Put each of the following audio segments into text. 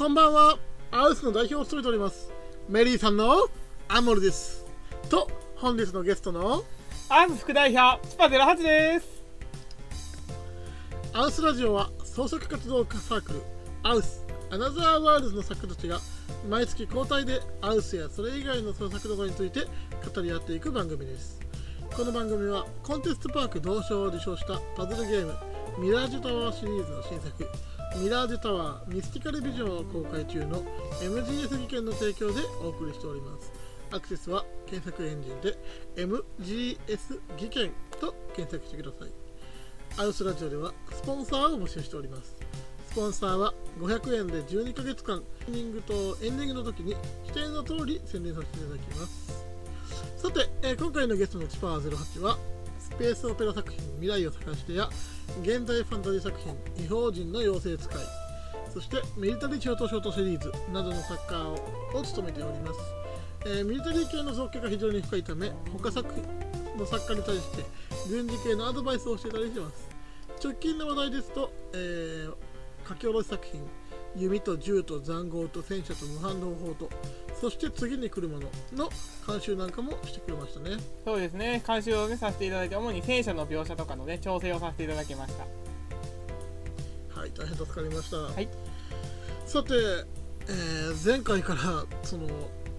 こんばんは。アウスの代表を務めております。メリーさんのアモルです。と本日のゲストのアウス副代表スパ08です。アウスラジオは創作活動サークルアウスアナザーワールズの作家たちが毎月交代でアウスやそれ以外の創作などについて語り合っていく番組です。この番組はコンテストパーク銅賞を受賞したパズルゲームミラージュタワーシリーズの新作ミラージュタワーミスティカルビジョンを公開中の MGS 技研の提供でお送りしております。アクセスは検索エンジンで MGS 技研と検索してください。アウスラジオではスポンサーを募集しております。スポンサーは500円で12ヶ月間オープニングとエンディングの時に指定の通り宣伝させていただきます。さて、え今回のゲストのチパー08はペースオペラ作品未来を探してや現代ファンタジー作品異邦人の妖精使い。そしてミリタリーショートショートシリーズなどの作家をを務めております、えーミリタリー系の造形が非常に深いため他作品の作家に対して軍事系のアドバイスをしていたりします。直近の話題ですと、えー書き下ろし作品弓と銃と塹壕と戦車と無反動砲とそして次に来るものの監修なんかもしてくれましたね。そうですね。監修をねさせていただいて主に戦車の描写とかのね調整をさせていただきました。はい大変助かりました、はい。さて、えー前回からその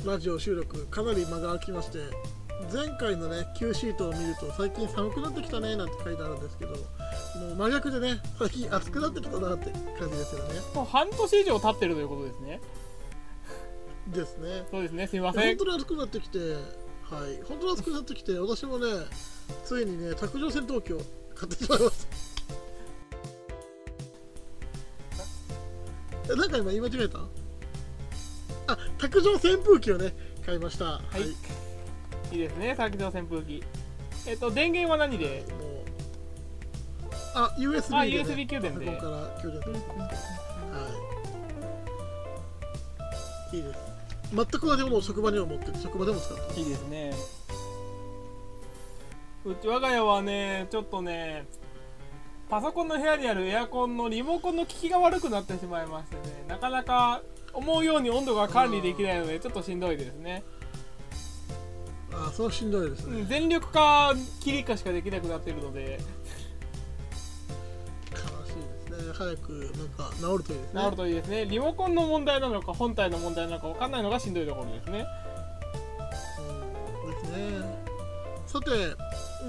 ラジオ収録かなり間が空きまして前回のね Q シートを見ると最近寒くなってきたねなんて書いてあるんですけどもう真逆でね最近暑くなってきたなって感じですよね。もう半年以上経ってるということですねですね。そうですね。すいません。本当に暑くなってきてはい。本当に暑くなってきて私もねついにね卓上戦闘機を買ってしまいました。えなんか今言い間違えた？あ卓上扇風機をね買いました。はい。い。いですね卓上扇風機。えっと電源は何で？あ USB あで、ね、USB 給電で。パソコンから給電するんで。すけどはい。いいです全く同じものを職場には持ってて職場でも使っていいですね。うち我が家はねちょっとねパソコンの部屋にあるエアコンのリモコンの効きが悪くなってしまいましてねなかなか思うように温度が管理できないのでちょっとしんどいですね、あそれはしんどいですね、うん、全力か切りかしかできなくなっているので早くなんか治るといいですね。治るといいですね。リモコンの問題なのか本体の問題なのか分かんないのがしんどいところですね。うんですね。さて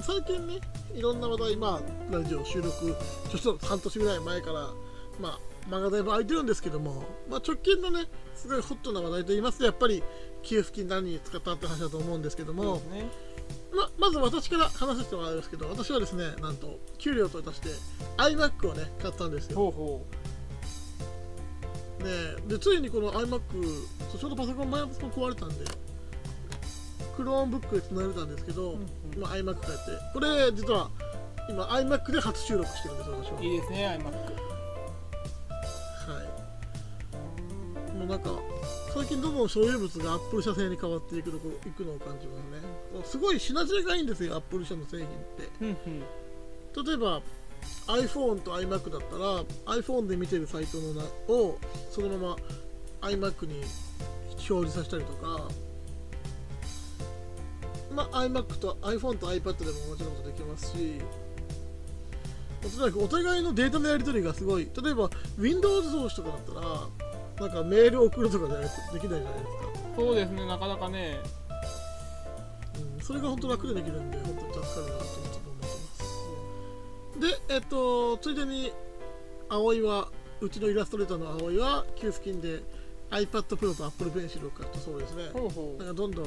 最近ねいろんな話題まあラジオ収録ちょっと半年ぐらい前からまあ間がだいぶ空いてるんですけども、まあ、直近のねすごいホットな話題といいますとやっぱり給付金何に使ったって話だと思うんですけども、ねままず私から話させてもらうんですけど私はですねなんと給料といたして iMac をね買ったんですよ。ほうほねでついにこの iMac そうちょうどパソコン前のパソコン壊れたんでクローンブックで繋いでたんですけど、うんうん。まあ、iMac 変えて。これ実は今 iMac で初収録してるんです私は。ういいですね iMac はい。もうなんか最近どんどん所有物が Apple 社製に変わっていくのいくのを感じますね。すごい品知れがいいんですよ Apple 社の製品って。例えば iPhone と iMac だったら iPhone で見てるサイトのなをそのまま iMac に表示させたりとか、まあ、iMac と iPhone と iPad でももちろんできますしとにかくお互いのデータのやり取りがすごい。例えば Windows 同士とかだったらなんかメール送るとかじゃなできないじゃないですか、そうですねなかなかね。うん、それが本当楽でできるんで本当に助かるなと思ってます。でえっとついでに葵はうちのイラストレーターの葵は給付金で iPad Pro と Apple Pencil を買ったそうですね。ほうほなんかどんどん。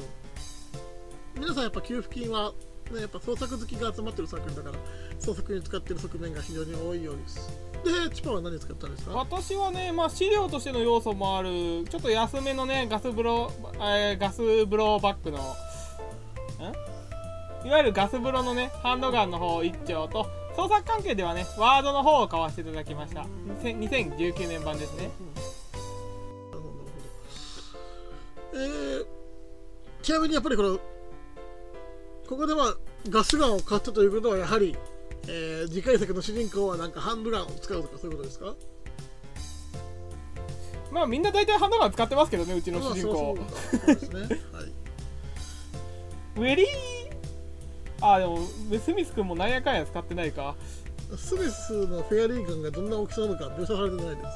皆さんやっぱ給付金は、ね、やっぱ創作好きが集まってる作品だから創作に使ってる側面が非常に多いようですでチパは何使ったんですうか？私はねまあ資料としての要素もあるちょっと安めのねガス風呂、えーガス風呂バッグのんいわゆるガス風呂のねハンドガンの方1丁と創作関係ではねワードの方を買わせていただきました。2000 2019年版ですね。えー、ちなみにやっぱりこのここではガスガンを買ったということはやはり、えー次回作の主人公はなんかハンドガンを使うとかそういうことですか？まあみんな大体ハンドガン使ってますけどねうちの主人公。ウェリー？あでもスミス君もなんやかんや使ってないか。スミスのフェアリーガンがどんな大きさなのか描写されてないです。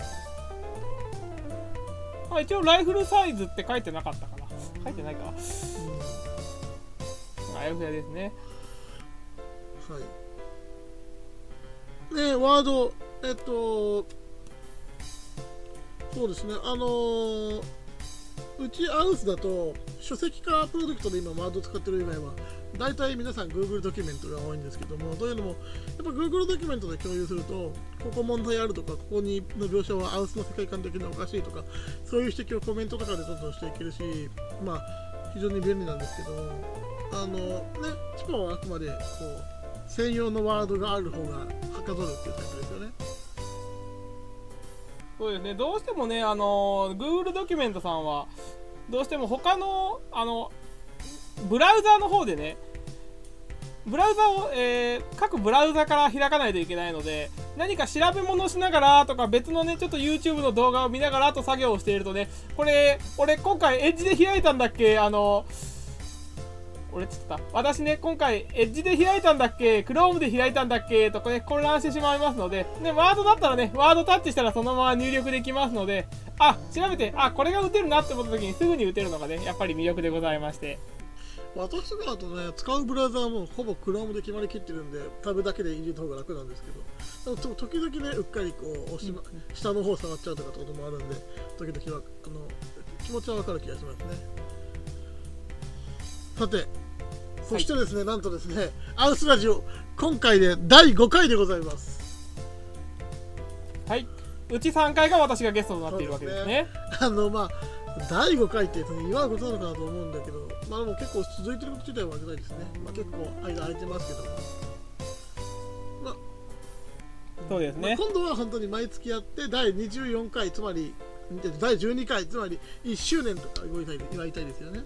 あ一応ライフルサイズって書いてなかったかな。書いてないか。あやふやですね。はいねワードえっとそうですねあのーうちアウスだと書籍化プロジェクトで今ワード使ってる以外は大体皆さん Google ドキュメントが多いんですけどもというのもやっぱ Google ドキュメントで共有するとここ問題あるとかここにの描写はアウスの世界観的におかしいとかそういう指摘をコメントとかでどんどんしていけるしまあ非常に便利なんですけどもあのねチパはあくまでこう専用のワードがある方がはかどるっていうタイプですよね。そうですね。どうしてもねあの Google ドキュメントさんはどうしても他のあのブラウザーの方でねブラウザを、えー各ブラウザから開かないといけないので何か調べ物しながらとか別のねちょっと YouTube の動画を見ながらと作業をしているとねこれ俺今回エッジで開いたんだっけ？あの俺ちょっと私ね今回エッジで開いたんだっけ？Chrome で開いたんだっけ？とかね混乱してしまいますのでねワードだったらねワードタッチしたらそのまま入力できますのであ調べてあこれが打てるなって思った時にすぐに打てるのがねやっぱり魅力でございまして。私だとね使うブラウザーもほぼ Chrome で決まりきってるんでタブだけで入れた方が楽なんですけど。でもと時々ねうっかりこう押し、ま下の方触っちゃうとかってこともあるんで時々はあの気持ちはわかる気がしますねさてそしてですね、なんとですねアウスラジオ今回で第5回でございます。はい。うち3回が私がゲストとなっているわけですね。あのまあ第5回って祝うことなのかなと思うんだけどまあでも結構続いてること自体はありがたいですね。まあ結構間空いてますけどまあまあそうですね。今度は本当に毎月やって第24回つまり第12回つまり1周年とか祝いたい祝いたいですよね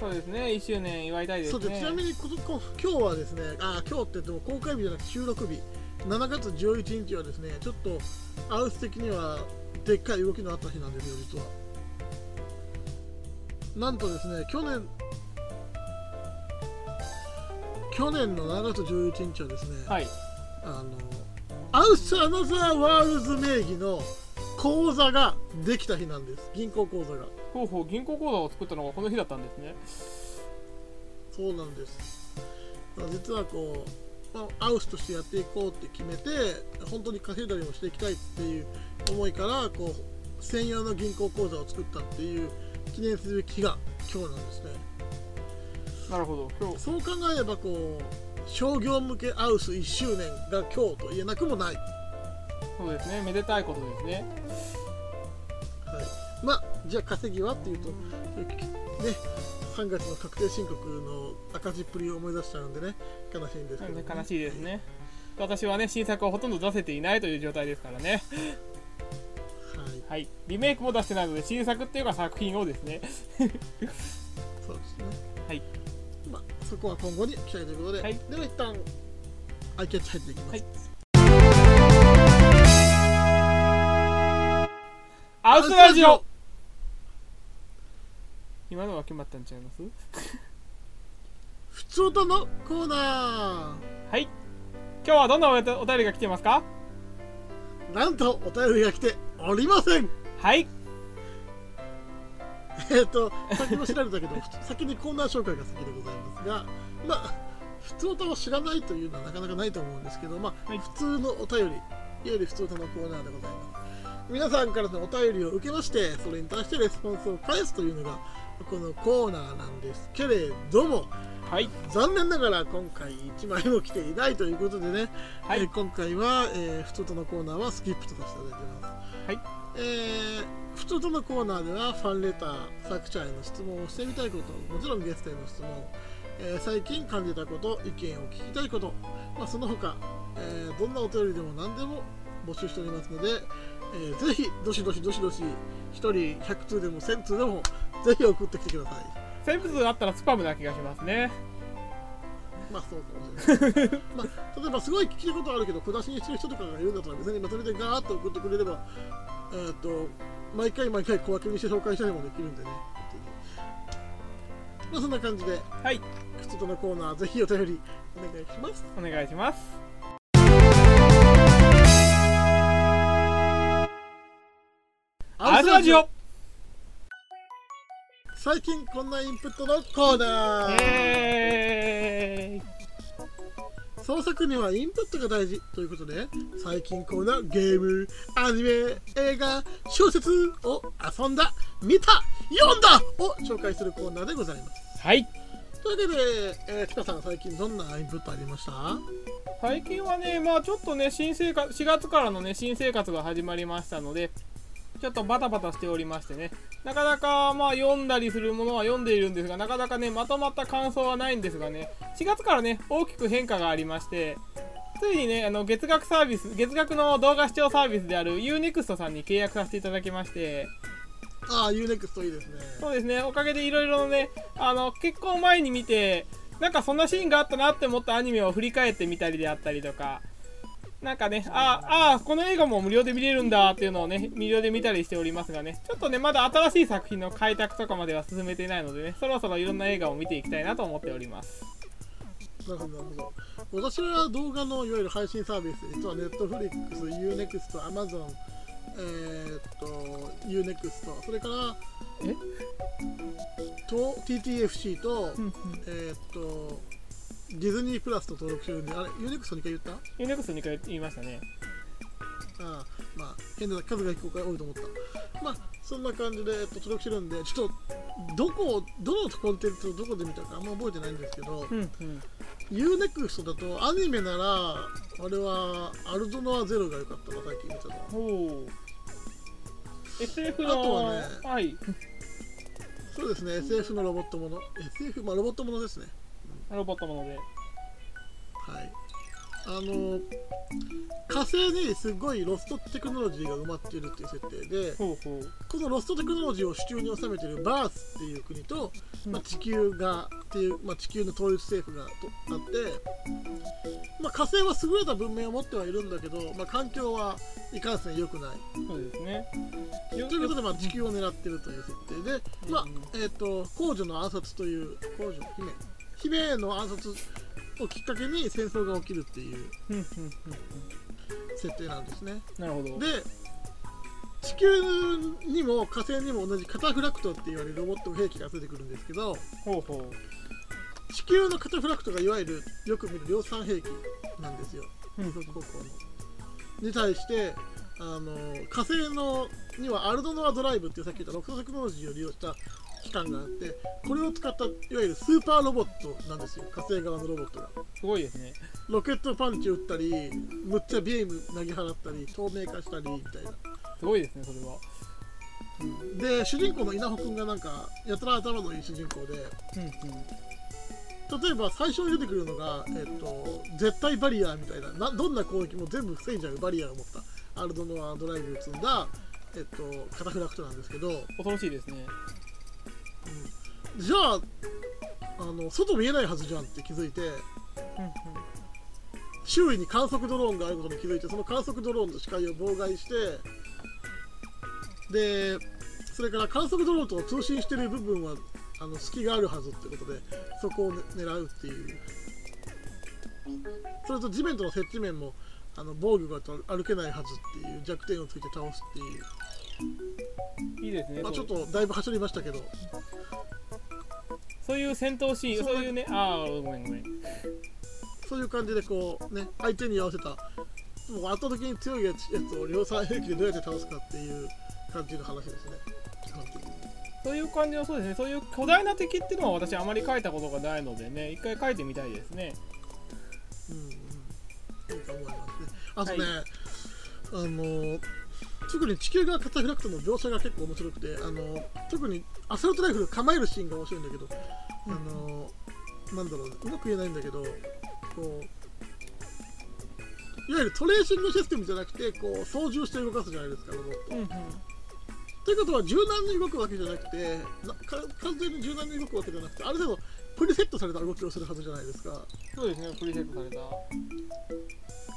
そうですね1周年祝いたいですそうでちなねみにここ今日はですねあ今日って言っても公開日じゃなくて収録日7月11日はですねちょっとアウス的にはでっかい動きのあった日なんですよ実は。なんとですね去年去年の7月11日はですね、はい。あのアウス・アナザー・ワールズ名義の口座ができた日なんです。銀行口座が。ほうほう銀行口座を作ったのがこの日だったんですね。そうなんです。実はこう、まあ、アウスとしてやっていこうって決めて本当に稼いだりもしていきたいっていう思いからこう専用の銀行口座を作ったっていう記念すべき日が今日なんですね。なるほど。今日そう考えればこう商業向けアウス1周年が今日と言えなくもないそうですね。めでたいことですね。はい、まあじゃあ稼ぎはっていうとね3月の確定申告の赤字っぷりを思い出しちゃうんでね悲しいんですけど、悲しいですね。私はね新作をほとんど出せていないという状態ですからね。はい。はい。リメイクも出してないので新作っていうか作品をですね。そうですね。はい。まあそこは今後に期待ということで、はい。では一旦アイキャッチ入っていきます、はいアウスラジオ。今のは決まったんちゃいます？ふつおたのコーナはい。今日はどんなおお便りが来てますか？ーなんとお便りが来ておりません。はい。えっと先も調べたけど 先にコーナー紹介が先でございますがまあ普通歌を知らないというのはなかなかないと思うんですけど、まあはい。普通のお便りいわゆる普通歌のコーナーでございます皆さんからのお便りを受けましてそれに対してレスポンスを返すというのがこのコーナーなんですけれどもはい。残念ながら今回1枚も来ていないということでね、はい。えー今回は、えー、普通歌のコーナーはスキップとさせていただいてます。はい。えー、普通とのコーナーではファンレター作者への質問をしてみたいこともちろんゲストへの質問、えー最近感じたこと意見を聞きたいこと、まあ、その他、えーどんなお便りでも何でも募集しておりますので、えーぜひどしどしどしどし1人100通でも1000通でもぜひ送ってきてください。セーブ数あったらスパムな気がしますね。まあそうかもしれない、まあ、例えばすごい聞きたいことあるけど小出しにしてる人とかがいるんだったら別にまとめてガーッと送ってくれればえー、と毎回毎回小分けにして紹介したりもできるんでねまあそんな感じではい。靴とのコーナーぜひお便りお願いします。お願いしますアズラジオ。最近こんなインプットのコーナー。え創作にはインプットが大事。ということで最近こんなゲームアニメ映画小説を遊んだ見た読んだを紹介するコーナーでございます。ー、はい。というわけで、えー、北さん最近どんなインプットありました？最近はねまあちょっとね新生活4月からのね新生活が始まりましたのでちょっとバタバタしておりましてね。なかなかまあ読んだりするものは読んでいるんですがなかなかねまとまった感想はないんですがね。4月からね大きく変化がありましてついにねあの月額サービス月額の動画視聴サービスである UNEXT さんに契約させていただきまして。ああ UNEXT いいですね。そうですね。おかげでいろいろねあの結構前に見てなんかそんなシーンがあったなって思ったアニメを振り返ってみたりであったりとかなんかねああこの映画も無料で見れるんだっていうのをね無料で見たりしておりますがねちょっとねまだ新しい作品の開拓とかまでは進めていないのでねそろそろいろんな映画を見ていきたいなと思っております。なるほどなるほど。私は動画のいわゆる配信サービス実は Netflix、UNEXT、Amazon えー、っと UNEXT それからえ？と TTFC と,、えー、っとディズニープラスと登録してるんであれ UNEXT2 回言った？あ UNEXT2 回言いましたね。あまあ変な数が結構多いと思った。まあそんな感じで、えっと、登録してるんでちょっとどこどのコンテンツをどこで見たかあんま覚えてないんですけど、うんうん。UNEXT だとアニメならあれはアルドノアゼロが良かったな最近見たの。はおお SF のあとはねはい。そうですね SF のロボットもの SF まあロボットものですねロボットもので。はい。あの火星にすごいロストテクノロジーが埋まっているっていう設定でほうほう。このロストテクノロジーを手中に収めているバースっていう国と、まあ、地球がっていう、まあ、地球の統一政府がとあって、まあ、火星は優れた文明を持ってはいるんだけど、まあ、環境はいかんせん良くない。そうですね。ということで、まあ、地球を狙ってるという設定で、まあうんえー、と皇女の暗殺という皇女姫姫への暗殺をきっかけに戦争が起きるっていう設定なんですね。なるほど。で地球にも火星にも同じカタフラクトって言われるロボット兵器が出てくるんですけどほうほう。地球のカタフラクトがいわゆるよく見る量産兵器なんですよ。うん。二足歩行の。に対してあの火星のにはアルドノアドライブっていうさっき言ったロクノロジーを利用した機関があってこれを使ったいわゆるスーパーロボットなんですよ火星側のロボットがすごいですねロケットパンチ打ったりむっちゃビーム投げ払ったり透明化したりみたいなすごいですねそれはうんで主人公の稲穂くんがなんかやたら頭のいい主人公でうんうん例えば最初に出てくるのが、えっと、絶対バリアーみたいななどんな攻撃も全部防いじゃうバリアーを持ったアルドノアドライブを積んだ、えっと、カタフラクトなんですけど恐ろしいですねじゃああの外見えないはずじゃんって気づいてうんうん周囲に観測ドローンがあることに気づいてその観測ドローンの視界を妨害してでそれから観測ドローンと通信してる部分はあの隙があるはずってことでそこを、ね、狙うっていう。それと地面との接地面もあの防御が歩けないはずっていう弱点をついて倒すっていう、いいですね、まあ、ちょっとだいぶ走りましたけど。そういう戦闘シーンそそうういうねああごめんごめん。そういう感じでこうね相手に合わせたもう圧倒的に強いやつやつを量産兵器でどうやって倒すかっていう感じの話ですね。基本的にそういう感じのそうですね。そういう巨大な敵っていうのは私あまり書いたことがないのでね一回書いてみたいですね。うんうん。いいと思いますね。あとね、はい。あの特に地球側カタフラクトの描写が結構面白くてあの特にアサルトライフル構えるシーンが面白いんだけど、あのなんだろううまく言えないんだけどこういわゆるトレーシングシステムじゃなくてこう操縦して動かすじゃないですかロボット。うんうん。ということは柔軟に動くわけじゃなくてなか完全に柔軟に動くわけじゃなくてある程度プリセットされた動きをするはずじゃないですか。そうですねプリセットされた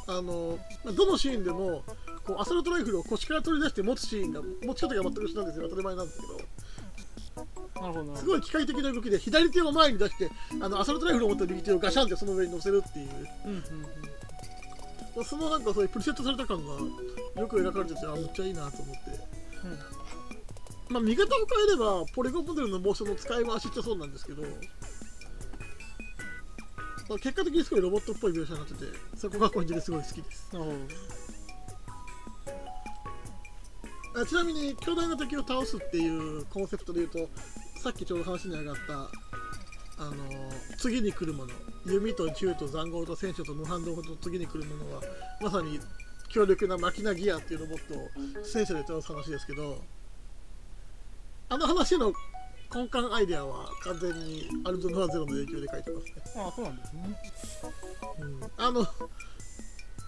あの、まあ、どのシーンでもこうアサルトライフルを腰から取り出して持つシーンが持ち方が全く一緒なんですよ。当たり前なんですけど。なるほどすごい機械的な動きで左手を前に出してあのアサルトライフルを持った右手をガシャンってその上に乗せるっていう。うんうんうん。まあそのなんかそういうプリセットされた感がよく描かれててあめっちゃいいなと思って。まあ見方を変えればポリゴンモデルのモーションの使い回しってそうなんですけど。まあ結果的にすごいロボットっぽい描写になっててそこが個人的にすごい好きです。あちなみに巨大な敵を倒すっていうコンセプトで言うとさっきちょうど話に上がったあの次に来るもの弓と銃と塹壕と戦車と無反動と次に来るものはまさに強力なマキナギアっていうロボットを戦車で倒す話ですけどあの話の根幹アイデアは完全にアルドノアゼロの影響で書いてますね、ああそうなんですね。うん、あの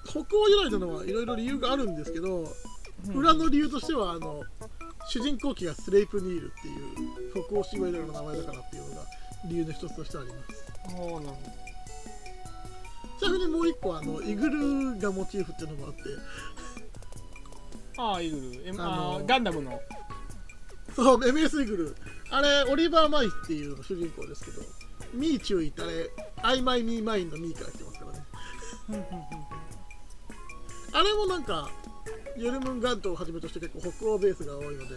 北欧由来なのはいろいろ理由があるんですけどうん。裏の理由としてはあの主人公機がスレイプニールっていう北欧シワイラの名前だからっていうのが理由の一つとしてあります。ああなるほどちなみにもう一個あのイグルがモチーフっていうのもあって。ああイグル、M、あのガンダムの。そう MS イグルあれオリバー・マイっていう主人公ですけどミー注意ってあれ I my me mine のミーから来てますからね。あれもなんかヨルムンガントをはじめとして結構北欧ベースが多いので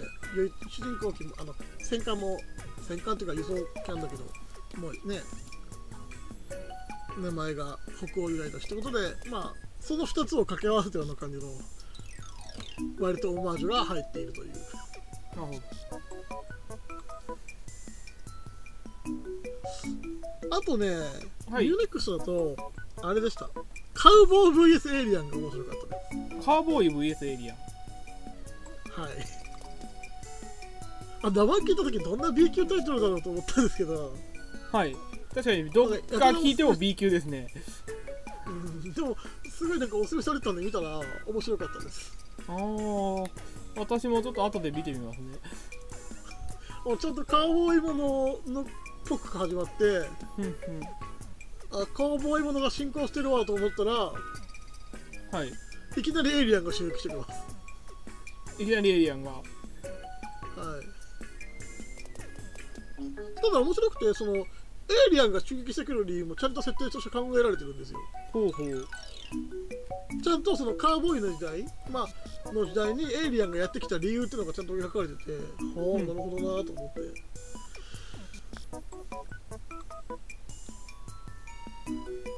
主人公機もあの戦艦も戦艦っていうか輸送機なんだけどもうね名前が北欧由来だしってことでまあその2つを掛け合わせたような感じの割とオマージュが入っているというあとね、はい。UNEXT だとあれでした。カウボーイ VS エイリアンが面白かったです。カーボーイ VS エイリアンはい。あ、名前聞いたときどんな B 級タイトルだろうと思ったんですけど、はい。確かにどっか聞いても B 級ですね。うん、でも、すごいなんかおすすめされてたんで見たら面白かったです。ああ私もちょっと後で見てみますね。あちゃんとカウボーイもののっぽく始まって、あ、カウボーイものが進行してるわと思ったら、はいいきなりエイリアンが襲撃してきます。いきなりエイリアンがはい。ただ面白くて、その、エイリアンが襲撃してくる理由もちゃんと設定として考えられてるんですよ。ほうほうちゃんとそのカーボーイの時代、まあ、の時代にエイリアンがやってきた理由っていうのがちゃんと描かれてて、はあ、うんなるほどなと思って。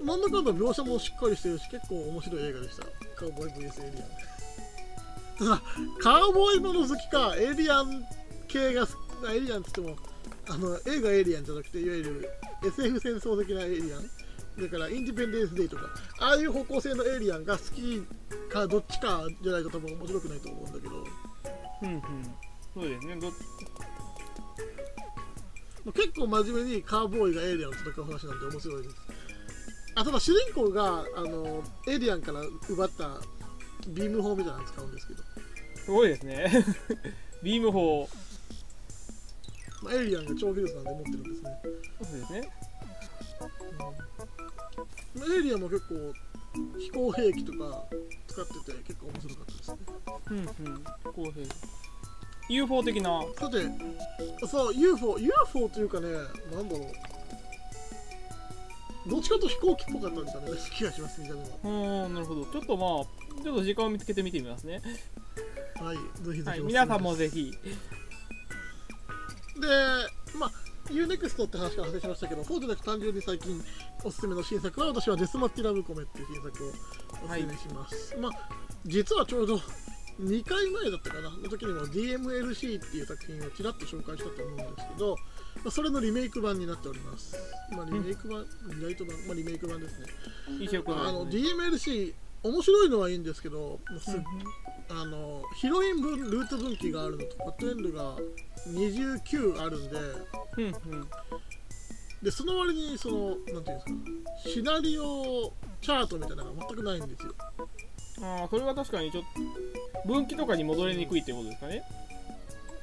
なんだかんだ描写もしっかりしてるし、結構面白い映画でした。カーボーイ VS エイリアン。カーボーイもの好きか、エイリアン系が好きなエイリアンって言っても、あの映画エイリアンじゃなくて、いわゆる SF 戦争的なエイリアン。だから、インディペンデンス・デイとか、ああいう方向性のエイリアンが好きかどっちかじゃないと多分面白くないと思うんだけど、うんうんそうですねど結構真面目にカーボーイがエイリアンと戦う話なんで面白いです。あただ主人公があのエイリアンから奪ったビーム砲みたいなの使うんですけど、すごいですね。ビーム砲。まあ、エイリアンが超技術なんで持ってるんですね。そうですね。まあエイリアンも結構飛行兵器とか使ってて結構面白かったですね。うんうん。公平 UFO 的な。さて、そう、UFO、UFO というかね、なんだろう。どっちかと飛行機っぽかったんだね、気がします、みたいなのうーんなるほど。ちょっとまあちょっと時間を見つけて見てみますね。は。はい、ぜひぜひ皆さんもぜひ。で、まあ、UNEXT って話から外しましたけど、そうじゃなく単純に最近おすすめの新作は、私はデスマッティラブコメっていう新作をおすすめします。まあ、実はちょうど2回前だったかな、の時にも DMLC っていう作品をちらっと紹介したと思うんですけど、まあ、それのリメイク版になっております。まあ、リメイク版、リライト版、まあ、リメイク版ですね。一色あの DMLC、面白いのはいいんですけど、もうすっうんあのヒロイン分ルート分岐があるのとバッドエンドが29あるんでうんうんでその割にそのなんていうんですかシナリオチャートみたいなのが全くないんですよああそれは確かにちょっと分岐とかに戻りにくいってことですかね。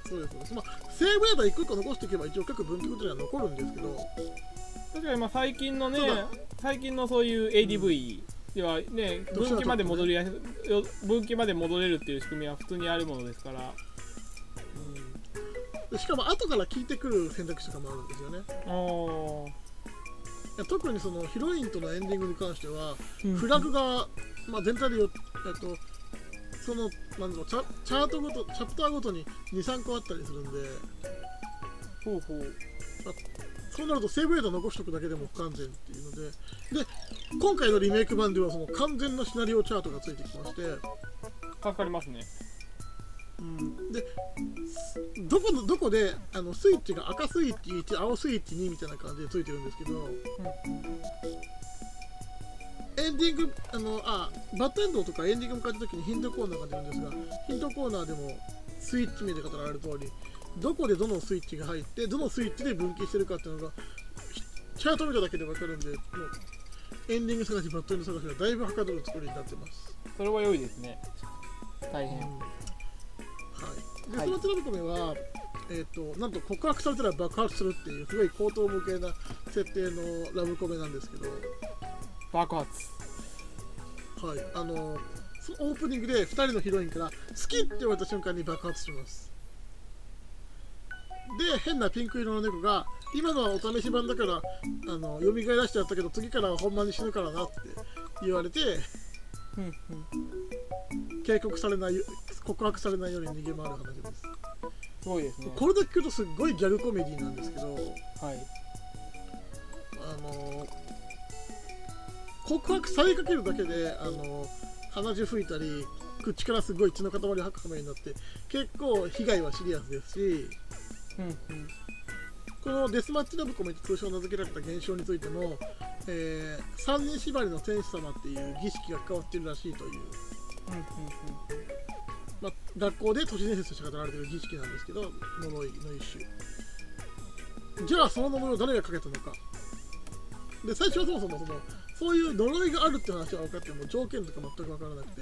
そうですそうです。まあセーブデータ一個一個残していけば一応各分岐ごとには残るんですけど。確かにまあ最近のね最近のそういう ADV ではね分岐まで戻りやすよ分岐まで戻れるっていう仕組みは普通にあるものですから。うん。でしかも後から聞いてくる選択肢とかもあるんですよね特にそのヒロインとのエンディングに関しては、うん。フラグが、まあ、全体でよえっとそのなんだろうチャチャートごとチャプターごとに23個あったりするんで。ほうほう。そうなるとセーブデータ残しとくだけでも不完全っていうので。で今回のリメイク版ではその完全なシナリオチャートがついてきまして、助かりますねうん、ですどこのどこであのスイッチが赤スイッチ1青スイッチ2みたいな感じでついてるんですけどエンディングあのあバッドエンドとかエンディング迎えた時にヒントコーナーが出るんですがヒントコーナーでもスイッチ名で語られる通りどこでどのスイッチが入ってどのスイッチで分岐してるかっていうのがひチャート見ただけで分かるんでもうエンディング探しバッドエンド探しがだいぶはかどる作りになってます、それは良いですね。大変。はいで、はい。そのテレビコメはえー、となんと告白されたら爆発するっていうすごい高等無形な設定のラブコメなんですけど、爆発。はい、あのオープニングで2人のヒロインから好きって言われた瞬間に爆発します。で変なピンク色の猫が今のはお試し版だからあの蘇らしちゃったけど次からはほんまに死ぬからなって言われて警告されない告白されないように逃げ回る話です。すごいですね。これだけ聞くとすっごいギャグコメディなんですけどはい。あの告白されかけるだけであの鼻血吹いたり口からすごい血の塊を吐く羽目になって結構被害はシリアスですしうんうん。このデスマッチラブコメって通称名付けられた現象についても、えー三人縛りの天使様っていう儀式が変わってるらしいという、うんうんまあ、学校で都市伝説として語られている儀式なんですけど呪いの一種。じゃあその呪いを誰がかけたのか。で最初はそもそもそのそういう呪いがあるって話は分かっても条件とか全く分からなくて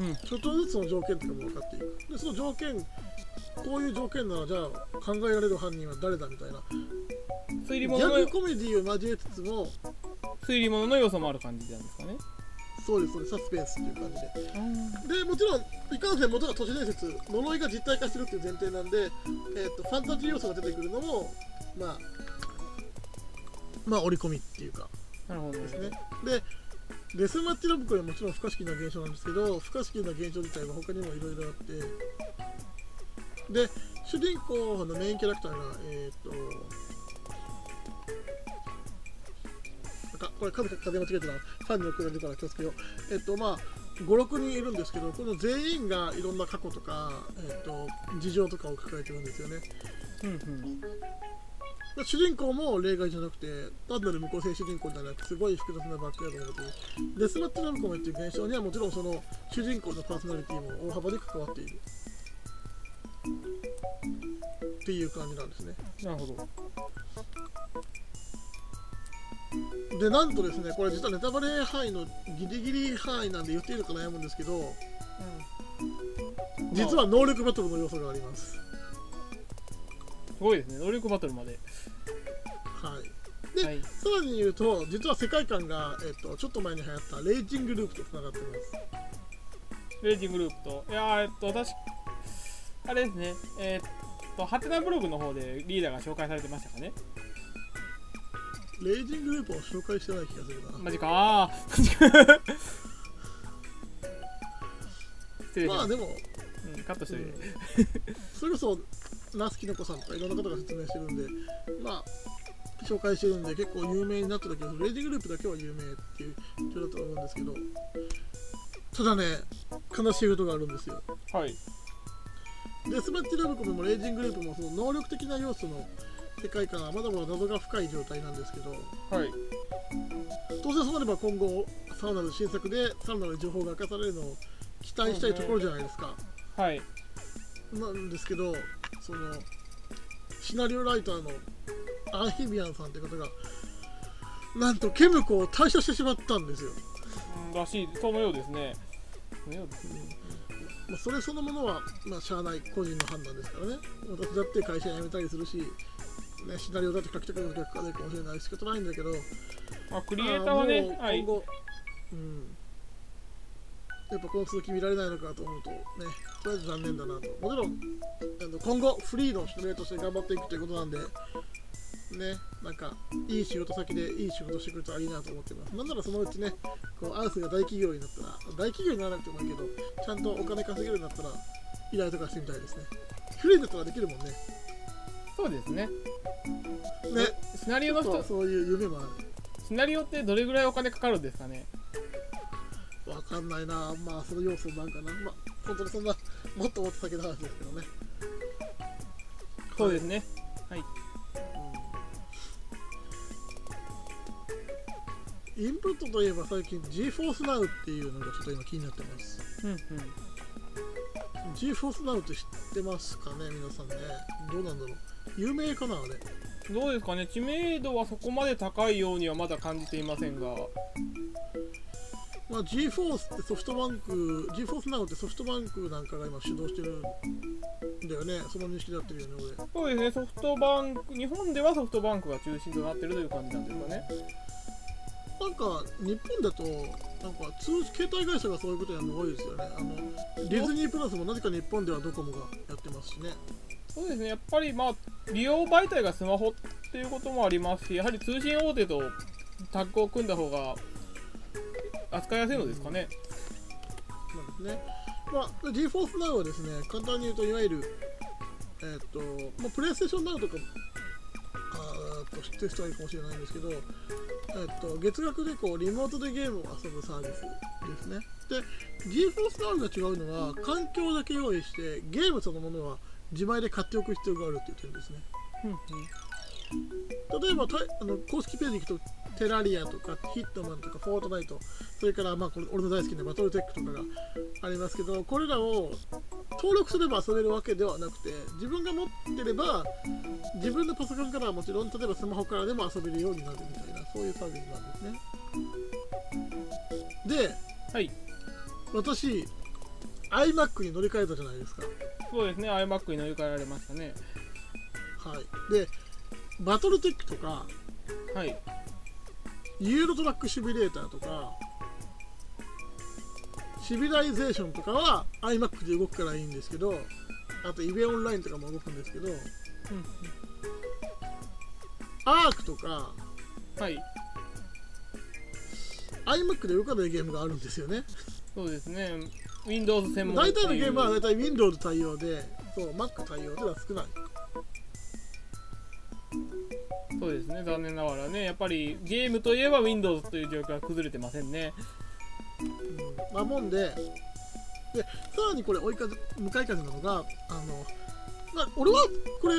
うん。ちょっとずつその条件とかも分かっていく。でその条件こういう条件ならじゃあ考えられる犯人は誰だみたいな。推理ギ物のャグコメディを交えつつも推理物の要素もある感じなんですかねそうですそうですサスペンスっていう感じで。でもちろんいかんせん元が都市伝説呪いが実体化してるっていう前提なんで、えー、とファンタジー要素が出てくるのもまあまあ織り込みっていうかなるほどですね。でデスマッチラブコはもちろん不可思議な現象なんですけど不可思議な現象自体は他にもいろいろあってで主人公のメインキャラクターがえっ、とかこれ数風間違えてたらファンに送られるから気をつけよう。えっ、とまあ56人いるんですけどこの全員がいろんな過去とか、えっと事情とかを抱えてるんですよね。うんうん。で主人公も例外じゃなくて単なる無個性主人公じゃなくてすごい複雑なバックヤードがあってデスマッチラブコメっていう現象にはもちろんその主人公のパーソナリティも大幅に関わっている。っていう感じなんですね。なるほどでなんとですねこれ実はネタバレ範囲のギリギリ範囲なんで言っていいのか悩むんですけど実は能力バトルの要素があります。すごいですね。能力バトルまで。はい。で、はい。さらに言うと実は世界観が、えっとちょっと前に流行ったレイジングループとつながってます。レイジングループと。いやーえっと私あれですね。えーっとハテナブログの方でリーダーが紹介されてましたかねレイジングループを紹介してない気がするな、マジか。あ ー失礼しまあでもた、うん、カットしてる、それこそナスキノコさんとかいろんな方が説明してるんでまあ紹介してるんで結構有名になってたけどレイジングループだけは有名っていう状況だと思うんですけどただね悲しいことがあるんですよ。はい。デスマッチラブコメもレイジングループもその能力的な要素の世界観はまだまだ謎が深い状態なんですけどはい。当然そうなれば今後さらなる新作でさらなる情報が明かされるのを期待したいところじゃないですか、はい。なんですけどそのシナリオライターのアンヒビアンさんって方がなんとケムコを退社してしまったんですよ、うんらしい。そのようですね。そのようですね。まあ、それそのものは、まあ、しゃあない個人の判断ですからね。私だって会社辞めたりするし、ね、シナリオだって書きたくなるかないかもしれないし仕方ないんだけどまあ、クリエイターはねあーもうはい。今後うん。やっぱこの続き見られないのかと思うとねとりあえず残念だなと。もちろんあの今後フリーの指名として頑張っていくということなんでねなんかいい仕事先でいい仕事してくれたらいいなと思ってます。なんならそのうちねこうアウスが大企業になったら大企業にならなくてもいいけどちゃんとお金稼げるようになったら依頼とかしてみたいですね。フリーだったらできるもんねそうですね。ね。シナリオの人。そうそういう夢もある。シナリオってどれぐらいお金かかるんですかね？わかんないな。まあその要素なんかな。まあ本当にそんなもっともっと先の話ですけどね。そうですね。はい。インプットといえば最近 GForce Now っていうのがちょっと今気になってます。うんうん GForce Now って知ってますかね皆さんね。どうなんだろう。有名かなあれ。どうですかね。知名度はそこまで高いようにはまだ感じていませんが。まあ、GForce ってソフトバンク GForce Now ってソフトバンクなんかが今主導してるんだよね。その認識でやってるよねそうですね。ソフトバンク日本ではソフトバンクが中心となってるという感じなんですかね。俺なんか日本だとなんか通携帯会社がそういうことやるの多いですよね。あのディズニープラスもなぜか日本ではドコモがやってますしね。そうですね。やっぱりまあ利用媒体がスマホっていうこともありますしやはり通信大手とタッグを組んだ方が扱いやすいのですかね。なん。ですね。まあ、GForce Now はですね、簡単に言うと、いわゆる、えーっと、まあ、プレイステーション Now とか、あーっと知ってる人はいるかもしれないんですけど、えーっと、月額でこう、リモートでゲームを遊ぶサービスですね。で、GForce Now が違うのは、環境だけ用意して、ゲームそのものは自前で買っておく必要があるっていう点ですね。例えばたあの公式ページに行くとテラリアとかヒットマンとかフォートナイトそれからまあこれ俺の大好きなバトルテックとかがありますけどこれらを登録すれば遊べるわけではなくて自分が持ってれば自分のパソコンからはもちろん例えばスマホからでも遊べるようになるみたいなそういうサービスなんですね。ではい。私 iMac に乗り換えたじゃないですか。そうですね iMac に乗り換えられましたね。はい。でバトルテックとかはい。 Euro Truck Simulator とか Civilization とかは iMac で動くからいいんですけどあと EVE Online とかも動くんですけどうん ARK とかはい。iMac で動かないゲームがあるんですよね。そうですね。Windows 専門大体のゲームは大体 Windows 対応でそう Mac 対応では少ない。そうですね。残念ながらね。やっぱりゲームといえば Windows という状況は崩れてませんねうん、まあもんででさらにこれ追い風向かい風なのがあの、まあ、俺はこれ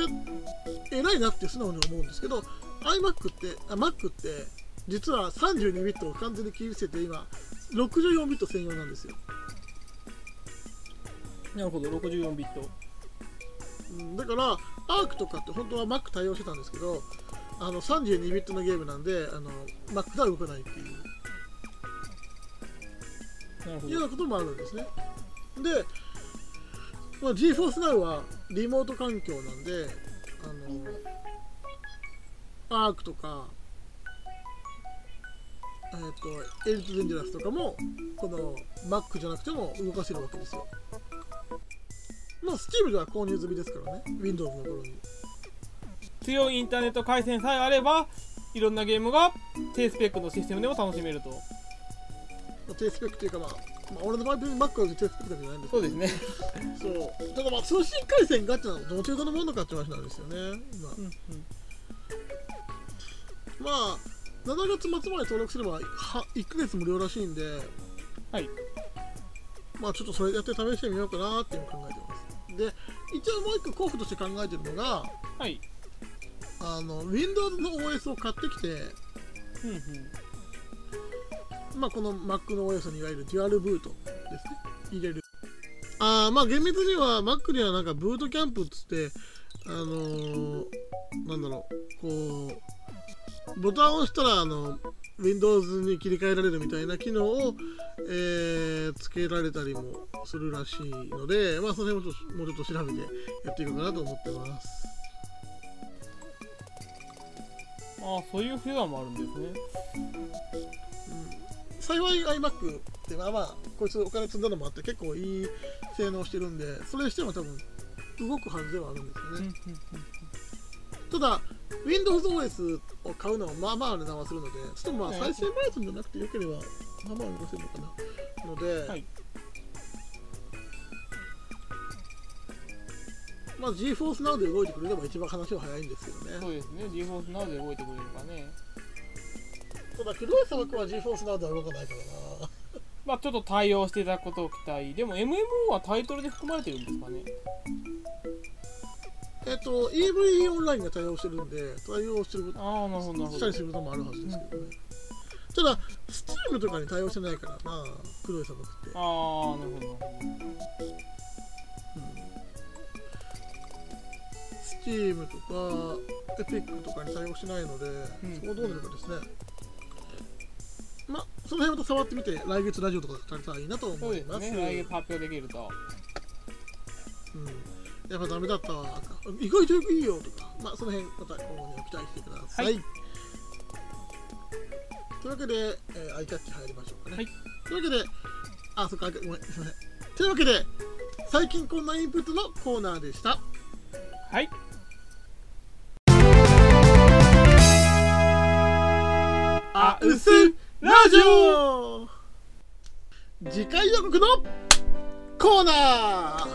偉いなって素直に思うんですけど iMac ってあ Mac って実は32ビットを完全に切り捨てて今64ビット専用なんですよ、なるほど64ビット。うん、だからアークとかって本当は Mac 対応してたんですけどあの32ビットのゲームなんであの Mac では動かないっていういうようなこともあるんですね。で、まあ、GForce Now はリモート環境なんで、あの、アークとか、えっ、と、エリート・デンジャラスとかも、この Mac じゃなくても動かせるわけですよ。まあ、Steam では購入済みですからね、Windows の頃に。強いインターネット回線さえあればいろんなゲームが低スペックのシステムでも楽しめるとまあ低スペックというか、まあ、まあ、俺の場合、Mac は低スペックだけじゃないんですけど、そうですね。そう。ただまあ、通信回線がっていうのはどの程度のものかって話なんですよね、今。うんうん。まあ、7月末まで登録すればは1ヶ月無料らしいんで、はい。まあちょっとそれやって試してみようかなっていう考えてます。で、一応もう一個候補として考えてるのが、はい。あの、Windows の OS を買ってきて、うんうんまあこの Mac の OS にいわゆるデュアルブートですね、入れる。あーまあ厳密には Mac にはなんかブートキャンプっつって、あのーなんだろう、こう、ボタンを押したらあの Windows に切り替えられるみたいな機能を、えー、つけられたりもするらしいので、まあ、その辺もちょっともうちょっと調べてやっていこうかなと思ってます。ああそういう手段もあるんですね幸い iMac ってまあまあこいつお金積んだのもあって結構いい性能してるんでそれにしても多分動くはずではあるんですよね、ただ WindowsOS を買うのはまあまあ値段はするのでちょっとまあはい再生バージョンじゃなくてよければまあまあ動かせるのかな。ので、はいまあ GForce Now で動いてくれれば一番話は早いんですけどね。そうですね。GForce Now で動いてくれればねただ黒い砂漠は GForce Now では動かないからな。まあちょっと対応していただくことを期待。でも MMO はタイトルで含まれてるんですかね。えっと EV オンラインが対応してるんで対応してるああなるほどなるほど。したりすることもあるはずですけどね、ただ Steam とかに対応してないからな黒い砂漠って。ああなるほど。Steam とか Epic とかに対応してないので、ん。そこどうなるかですねまあその辺また触ってみて来月ラジオとかされたらいいなと思います。ね。来月発表できると。うん、やっぱダメだったわ意外とよくいいよとか。まあその辺また今後には期待してください、はい。というわけで、えー、アイキャッチ入りましょうかね、はい。というわけであそっかごめん。すいません。というわけで最近こんなインプットのコーナーでした。はい。あうすラジオ。次回予告のコーナー。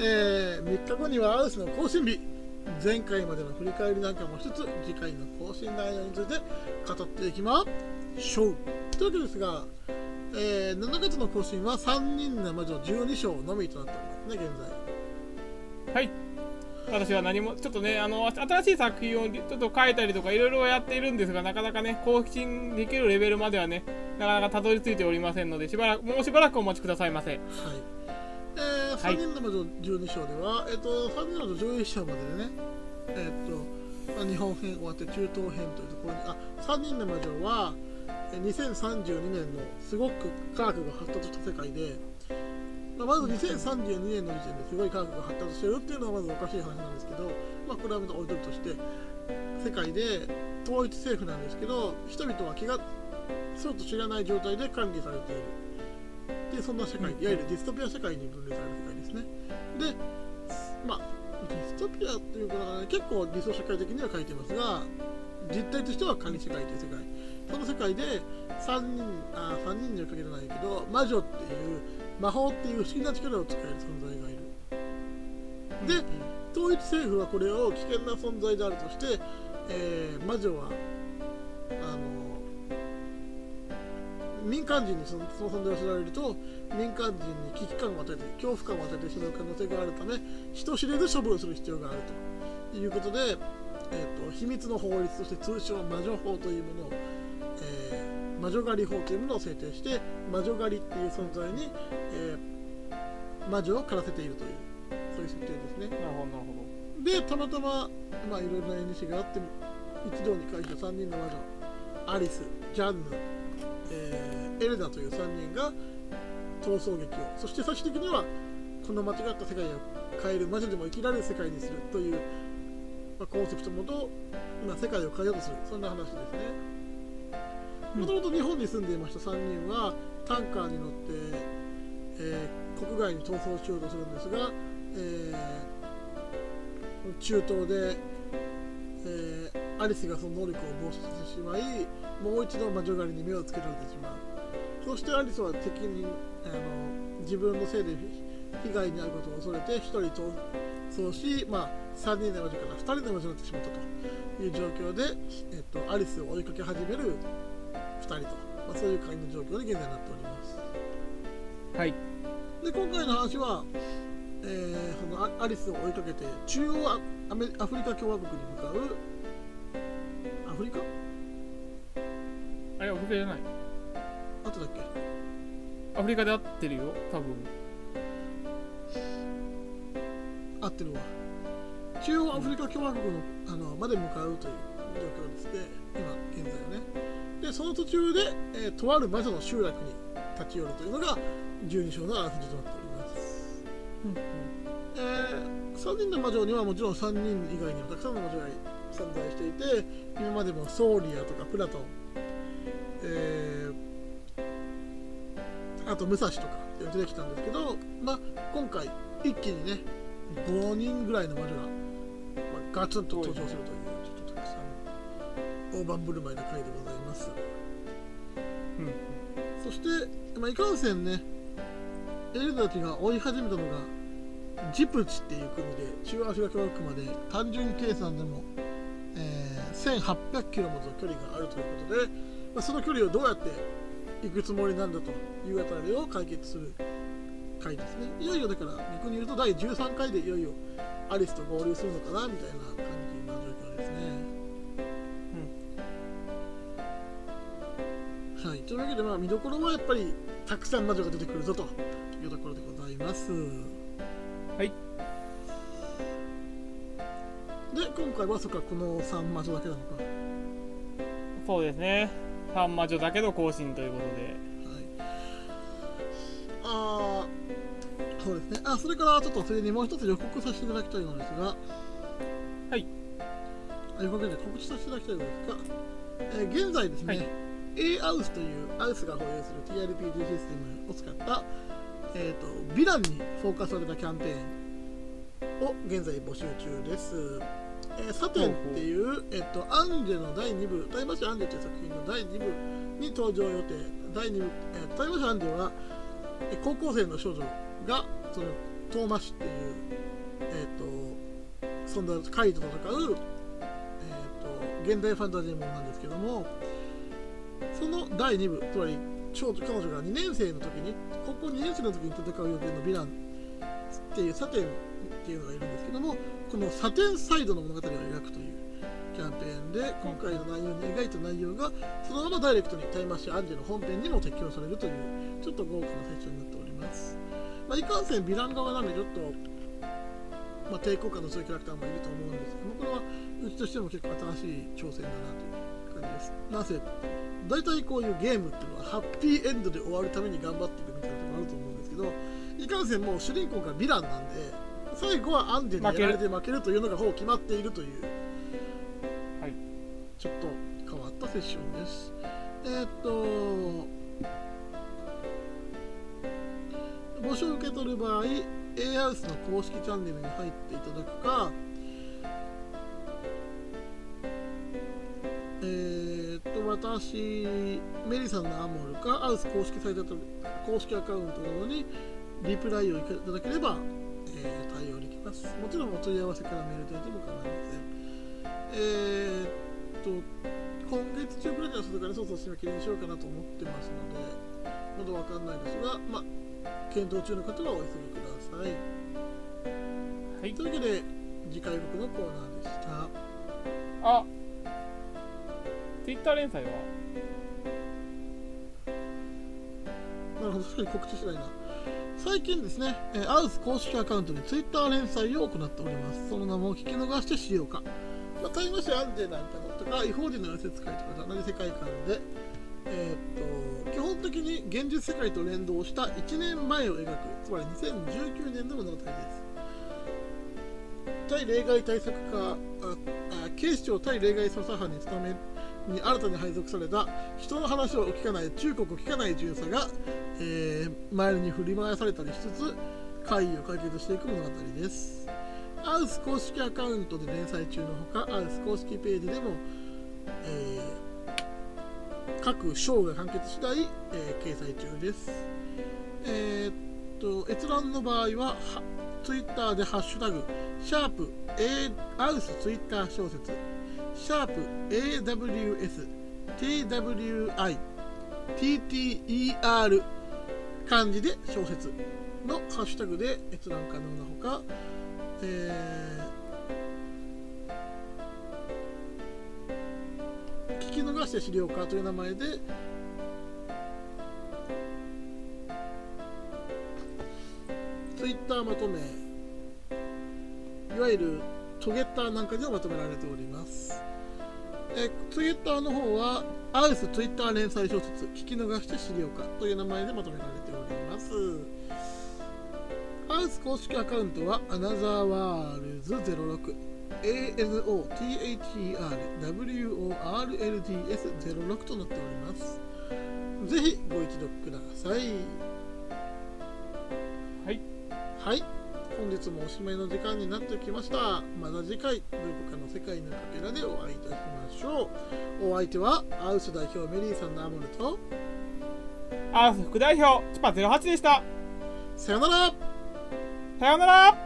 えー、3日後にはアウスの更新日。前回までの振り返りなんかもしつつ次回の更新内容について語っていきましょう。というわけですが、えー、7月の更新は3人の魔女12章のみとなっておりますね現在。はい。私は何もちょっとねあの新しい作品をちょっと書いたりとかいろいろやっているんですがなかなかね更新できるレベルまではねなかなかたどり着いておりませんのでしばらくもうしばらくお待ちくださいませはい。えー、はい3人の魔女12章では、えっ、と、3人の魔女11章まででね、えっ、と、まあ、日本編終わって中東編というところに、あ、3人の魔女は、えー2032年のすごく科学が発達した世界で、まず2032年の時点ですごい科学が発達してるっていうのはまずおかしい話なんですけど、まあ、これはまた置いとくとして、世界で統一政府なんですけど、人々は気がそうと知らない状態で管理されている。でそんな社会、いわゆるディストピア社会に分類される世界ですね。で、まあ、ディストピアっていうかな、結構理想社会的には書いてますが、実態としては管理世界という世界。その世界で3人、あ3人には限らないけど、魔女っていう魔法っていう不思議な力を使える存在がいる。で統一政府はこれを危険な存在であるとして、えー魔女はあの民間人にその存在を知られると民間人に危機感を与えて恐怖感を与えてしまう可能性があるため人知れず処分する必要があるということで、えー、と秘密の法律として通称魔女法というものを、えー魔女狩り法というものを制定して魔女狩りっていう存在に、えー魔女を狩らせているというそういう設定ですね。なるほどなるほでたまたままあいろいろな縁日があって一堂に会した3人の魔女アリスジャンヌ、えーエレナという3人が逃走劇をそして最終的にはこの間違った世界を変える魔女でも生きられる世界にするという、まあ、コンセプトのもと今世界を変えようとする。そんな話ですね。うんもともと日本に住んでいました。3人はタンカーに乗って、えー国外に逃走しようとするんですが、えー中東で、えーアリスがその能力を暴走してしまいもう一度魔女狩りに目をつけられてしまう。そしてアリスは敵にあの自分のせいで被害に遭うことを恐れて1人逃走し、まあ、3人の魔女から2人の魔女になってしまったという状況で、えっと、アリスを追いかけ始める人と、まあ、そういう感じの状況に現在なっております。どはい。で今回の話は、えーそのアアリスを追いかけて中央アアメアフリカ共和国に向かうアフリカ？あれアフリカじゃない。あとだっけ？アフリカで合ってるよ多分。合ってるわ。中央アフリカ共和国のあのまで向かうという状況ですね。今現在はね。でその途中で、えーとある魔女の集落に立ち寄るというのが12章のあらすじとなっております。えー、3人の魔女にはもちろん3人以外にはたくさんの魔女がい存在していて今までもソーリアとかプラトン、えー、あと武蔵とか出てきたんですけど、まあ、今回一気にね5人ぐらいの魔女が、まあ、ガツンと登場するというちょっとたくさん大盤振る舞いの回でございます、うんそして、まあ、いかんせんねエルダたちが追い始めたのがジプチっていう国で中央アフリカ共和国まで単純計算でも、えー1800キロもの距離があるということで、まあ、その距離をどうやって行くつもりなんだというあたりを解決する回ですね。いよいよだから逆に言うと第13回でいよいよアリスと合流するのかなみたいな感じというわけで、まあ、見どころはやっぱりたくさん魔女が出てくるぞというところでございます。はい。で、今回はそっかこの3魔女だけなのか。そうですね。3魔女だけど更新ということで。はい、あーそうですね。あ、それからちょっとそれにもう一つ予告させていただきたいのですが、はい。あ予告で告知させていただきたいのですが、えー現在ですね、はい A アウスというアウスが保有する TRPG システムを使った、えー、とヴィランにフォーカスされたキャンペーンを現在募集中です。えーサテンっていう、えっとアンジェの第2部、大魔師アンジェという作品の第2部に登場予定。第2部、えー、大魔師アンジェは、えー高校生の少女がそのトーマシっていう、えっとそんな怪異と戦う、えっと現代ファンタジーものなんですけども、その第2部、つまり彼女が2年生の時に、高校2年生の時に戦う予定のヴィランっていうサテンっていうのがいるんですけども、このサテンサイドの物語を描くというキャンペーンで、今回の内容に描いた内容が、そのままダイレクトにタイムマシュアンジェの本編にも適用されるという、ちょっと豪華なセッションになっております。まあ、いかんせんヴィラン側なんで、ちょっと、まあ、抵抗感の強いキャラクターもいると思うんですけども、これはうちとしても結構新しい挑戦だなという感じです。なぜ大体こういうゲームっていうのはハッピーエンドで終わるために頑張っていくみたいなところあると思うんですけどいかんせんもう主人公がヴィランなんで最後はアンデにやられて負けるというのがほぼ決まっているというはい。ちょっと変わったセッションです。えーっと募集を受け取る場合 A ハウスの公式チャンネルに入っていただくかと私メリさんのアモルかアウス公式サイトと公式アカウントなどにリプライをいただければ、えー対応できます。もちろんお問い合わせからメールいただいても構いません。えーっと今月中ぐらいにはそれからそうそう締め切りにしようかなと思ってますのでまだわかんないですがまあ検討中の方はお急ぎください。はい。というわけで次回僕のコーナーでした。あ Twitter 連載は？なるほど、確かに告知しないな。最近ですね、えーアウス公式アカウントで Twitter 連載を行っております。その名も聞き逃してしようか。まあ、タイム誌アンジェなんかとか、違法人の寄せ使いとかと同じ世界観で、えーっと、基本的に現実世界と連動した1年前を描く、つまり2019年の物語です。対例外対策課ああ警視庁対例外捜査班に勤めに新たに配属された人の話を聞かない中国を聞かない巡査が、えー周りに振り回されたりしつつ会議を解決していく物語です。アウス公式アカウントで連載中のほかアウス公式ページでも、えー各章が完結次第、えー掲載中です。えーっと閲覧の場合ははツイッターでハッシュタグシャープ A アウスツイッター小説。シャープ AWS TWI TTER 漢字で小説のハッシュタグで閲覧可能なほか、えー聞き逃して資料課という名前でツイッターまとめいわゆるトゲッターなんかでもまとめられております。えツイッターの方はアウスツイッター連載小説聞き逃して資料課という名前でまとめられております。アウス公式アカウントはアナザーワールズ06 ANOTHERWORLDS06 となっております。ぜひご一読ください。はい。はい本日もおしまいの時間になってきました。また次回どこかの世界のかけらでお会いいたしましょう。お相手はアウス代表メリーさんのアモルとアース副代表チパ08でした。さよなら。さようなら